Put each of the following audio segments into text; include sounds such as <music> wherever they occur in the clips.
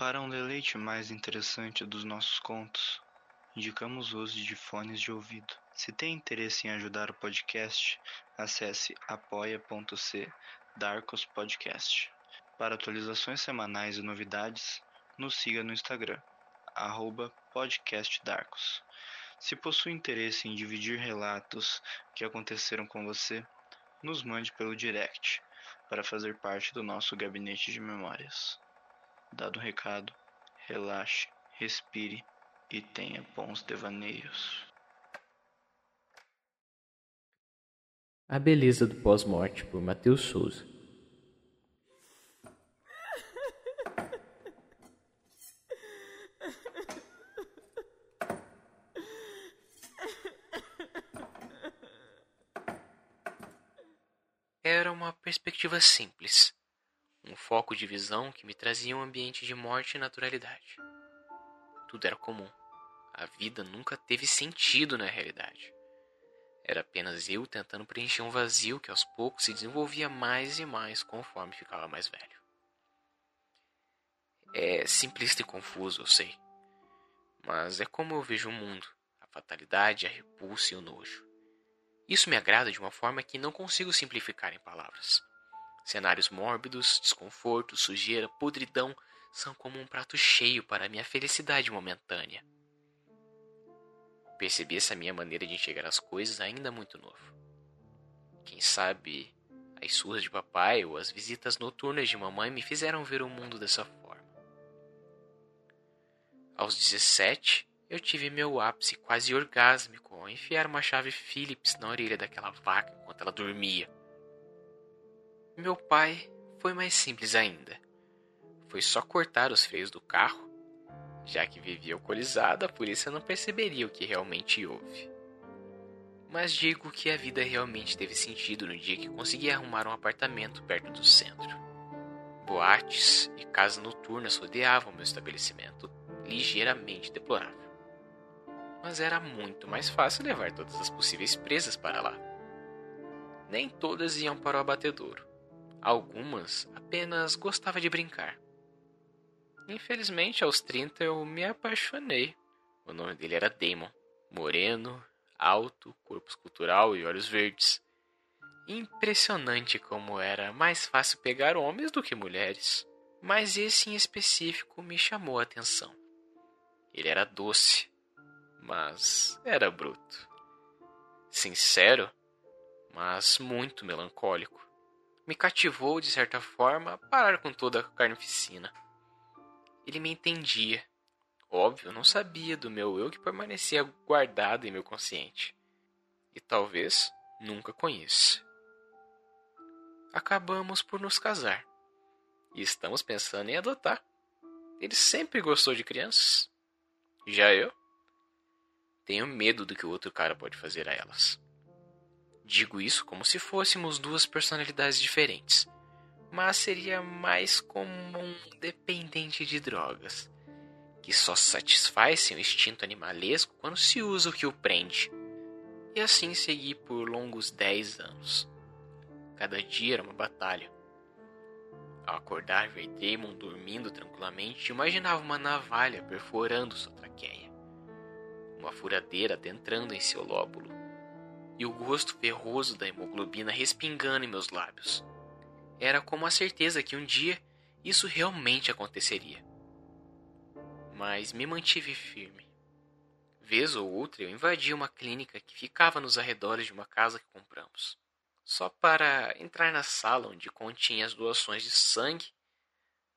Para um deleite mais interessante dos nossos contos, indicamos o uso de fones de ouvido. Se tem interesse em ajudar o podcast, acesse apoia.c Darkos Podcast. Para atualizações semanais e novidades, nos siga no Instagram, podcastdarkos. Se possui interesse em dividir relatos que aconteceram com você, nos mande pelo direct para fazer parte do nosso gabinete de memórias. Dado o recado, relaxe, respire e tenha bons devaneios. A beleza do pós-morte por Matheus Souza. Era uma perspectiva simples, um foco de visão que me trazia um ambiente de morte e naturalidade. Tudo era comum. A vida nunca teve sentido na realidade. Era apenas eu tentando preencher um vazio que aos poucos se desenvolvia mais e mais conforme ficava mais velho. É simplista e confuso, eu sei. Mas é como eu vejo o mundo: a fatalidade, a repulsa e o nojo. Isso me agrada de uma forma que não consigo simplificar em palavras. Cenários mórbidos, desconforto, sujeira, podridão são como um prato cheio para minha felicidade momentânea. Percebi essa minha maneira de enxergar as coisas ainda muito novo. Quem sabe as surras de papai ou as visitas noturnas de mamãe me fizeram ver o mundo dessa forma. Aos 17, eu tive meu ápice quase orgásmico ao enfiar uma chave Phillips na orelha daquela vaca enquanto ela dormia. Meu pai foi mais simples ainda. Foi só cortar os freios do carro, já que vivia alcoolizado, a polícia não perceberia o que realmente houve. Mas digo que a vida realmente teve sentido no dia que consegui arrumar um apartamento perto do centro. Boates e casas noturnas rodeavam meu estabelecimento, ligeiramente deplorável mas era muito mais fácil levar todas as possíveis presas para lá. Nem todas iam para o abatedouro. Algumas apenas gostava de brincar. Infelizmente, aos 30 eu me apaixonei. O nome dele era Damon. Moreno, alto, corpo escultural e olhos verdes. Impressionante como era mais fácil pegar homens do que mulheres. Mas esse em específico me chamou a atenção. Ele era doce, mas era bruto. Sincero, mas muito melancólico. Me cativou, de certa forma, a parar com toda a carnificina. Ele me entendia. Óbvio, não sabia do meu eu que permanecia guardado em meu consciente. E talvez nunca conheça. Acabamos por nos casar. E estamos pensando em adotar. Ele sempre gostou de crianças. Já eu tenho medo do que o outro cara pode fazer a elas. Digo isso como se fôssemos duas personalidades diferentes, mas seria mais como um dependente de drogas, que só satisfaz seu instinto animalesco quando se usa o que o prende. E assim segui por longos dez anos. Cada dia era uma batalha. Ao acordar, ver Damon dormindo tranquilamente, imaginava uma navalha perforando sua traqueia uma furadeira adentrando em seu lóbulo, e o gosto ferroso da hemoglobina respingando em meus lábios. Era como a certeza que um dia isso realmente aconteceria. Mas me mantive firme. Vez ou outra eu invadia uma clínica que ficava nos arredores de uma casa que compramos, só para entrar na sala onde continha as doações de sangue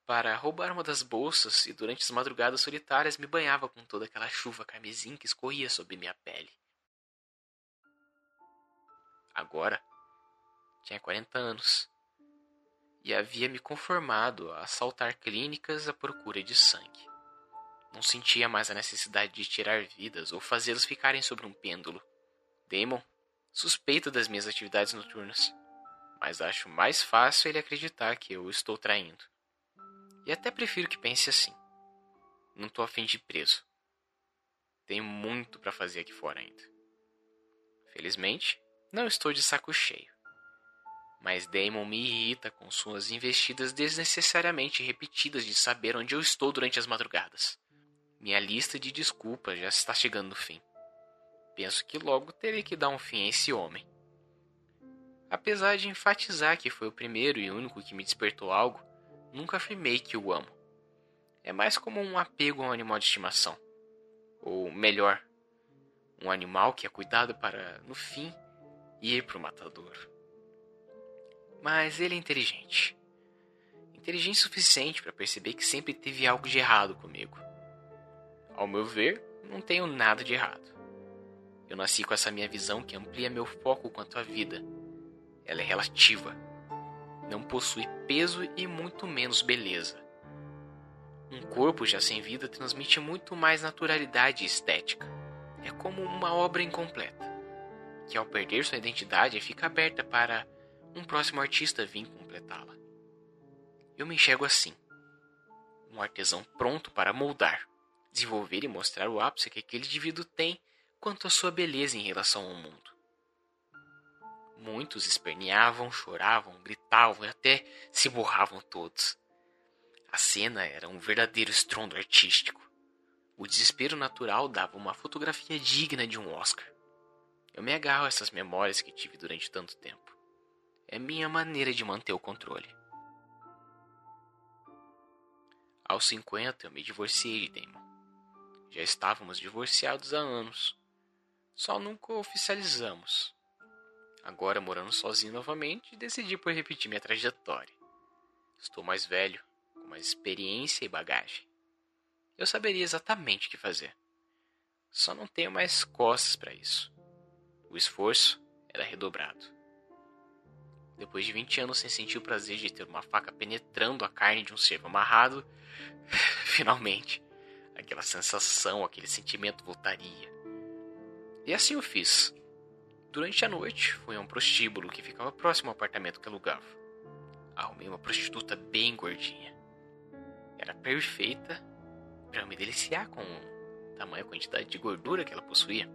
para roubar uma das bolsas e durante as madrugadas solitárias me banhava com toda aquela chuva carmesim que escorria sobre minha pele. Agora tinha 40 anos e havia me conformado a assaltar clínicas à procura de sangue. Não sentia mais a necessidade de tirar vidas ou fazê-los ficarem sobre um pêndulo. Damon suspeita das minhas atividades noturnas, mas acho mais fácil ele acreditar que eu estou traindo. E até prefiro que pense assim. Não tô afim de ir preso. Tenho muito para fazer aqui fora ainda. Felizmente, não estou de saco cheio. Mas Damon me irrita com suas investidas desnecessariamente repetidas de saber onde eu estou durante as madrugadas. Minha lista de desculpas já está chegando no fim. Penso que logo terei que dar um fim a esse homem. Apesar de enfatizar que foi o primeiro e único que me despertou algo, nunca afirmei que o amo. É mais como um apego a um animal de estimação. Ou melhor, um animal que é cuidado para, no fim, ir para o matador. Mas ele é inteligente. Inteligente o suficiente para perceber que sempre teve algo de errado comigo. Ao meu ver, não tenho nada de errado. Eu nasci com essa minha visão que amplia meu foco quanto à vida. Ela é relativa. Não possui peso e muito menos beleza. Um corpo já sem vida transmite muito mais naturalidade e estética. É como uma obra incompleta, que ao perder sua identidade fica aberta para um próximo artista vir completá-la. Eu me enxergo assim: um artesão pronto para moldar, desenvolver e mostrar o ápice que aquele indivíduo tem quanto à sua beleza em relação ao mundo. Muitos esperneavam, choravam, gritavam e até se borravam todos. A cena era um verdadeiro estrondo artístico. O desespero natural dava uma fotografia digna de um Oscar. Eu me agarro a essas memórias que tive durante tanto tempo. É minha maneira de manter o controle. Aos 50 eu me divorciei de Damon. Já estávamos divorciados há anos. Só nunca oficializamos. Agora, morando sozinho novamente, decidi por repetir minha trajetória. Estou mais velho, com mais experiência e bagagem. Eu saberia exatamente o que fazer. Só não tenho mais costas para isso. O esforço era redobrado. Depois de 20 anos sem sentir o prazer de ter uma faca penetrando a carne de um cervo amarrado, <laughs> finalmente, aquela sensação, aquele sentimento voltaria. E assim eu fiz. Durante a noite, fui a um prostíbulo que ficava próximo ao apartamento que alugava. Arrumei uma prostituta bem gordinha. Era perfeita para me deliciar com a tamanha quantidade de gordura que ela possuía.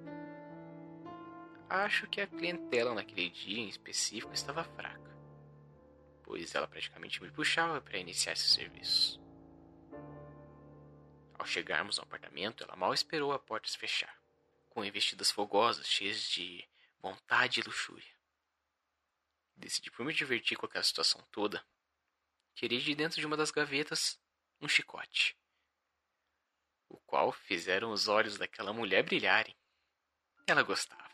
Acho que a clientela naquele dia em específico estava fraca, pois ela praticamente me puxava para iniciar esse serviço. Ao chegarmos ao apartamento, ela mal esperou a porta se fechar, com investidas fogosas, cheias de vontade e luxúria. Decidi por me divertir com aquela situação toda, tirei de dentro de uma das gavetas um chicote, o qual fizeram os olhos daquela mulher brilharem. Ela gostava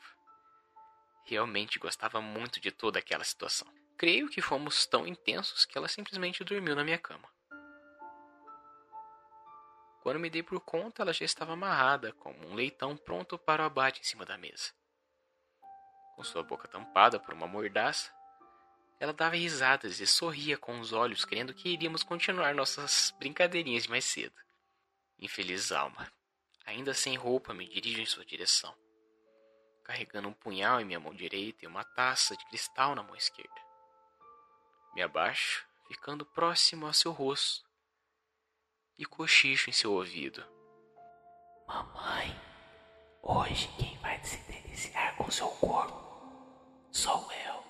realmente gostava muito de toda aquela situação. Creio que fomos tão intensos que ela simplesmente dormiu na minha cama. Quando me dei por conta, ela já estava amarrada, como um leitão pronto para o abate em cima da mesa. Com sua boca tampada por uma mordaça, ela dava risadas e sorria com os olhos, querendo que iríamos continuar nossas brincadeirinhas de mais cedo. Infeliz alma, ainda sem roupa, me dirijo em sua direção carregando um punhal em minha mão direita e uma taça de cristal na mão esquerda. Me abaixo, ficando próximo ao seu rosto, e cochicho em seu ouvido. Mamãe, hoje quem vai se deliciar com seu corpo sou eu.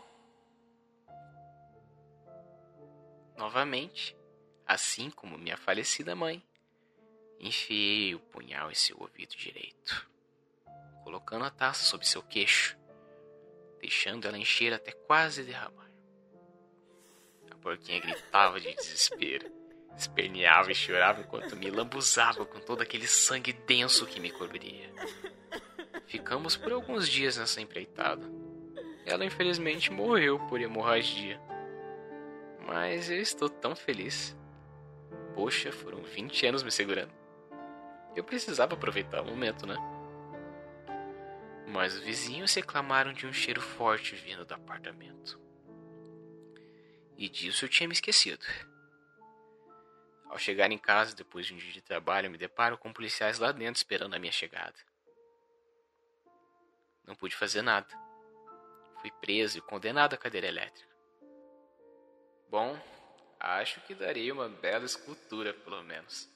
Novamente, assim como minha falecida mãe, enfiei o punhal em seu ouvido direito colocando a taça sob seu queixo, deixando ela encher até quase derramar. A porquinha gritava de desespero, esperneava e chorava enquanto me lambuzava com todo aquele sangue denso que me cobria. Ficamos por alguns dias nessa empreitada. Ela infelizmente morreu por hemorragia. Mas eu estou tão feliz. Poxa, foram 20 anos me segurando. Eu precisava aproveitar o momento, né? Mas os vizinhos reclamaram de um cheiro forte vindo do apartamento. E disso eu tinha me esquecido. Ao chegar em casa depois de um dia de trabalho, me deparo com policiais lá dentro esperando a minha chegada. Não pude fazer nada. Fui preso e condenado à cadeira elétrica. Bom, acho que darei uma bela escultura, pelo menos.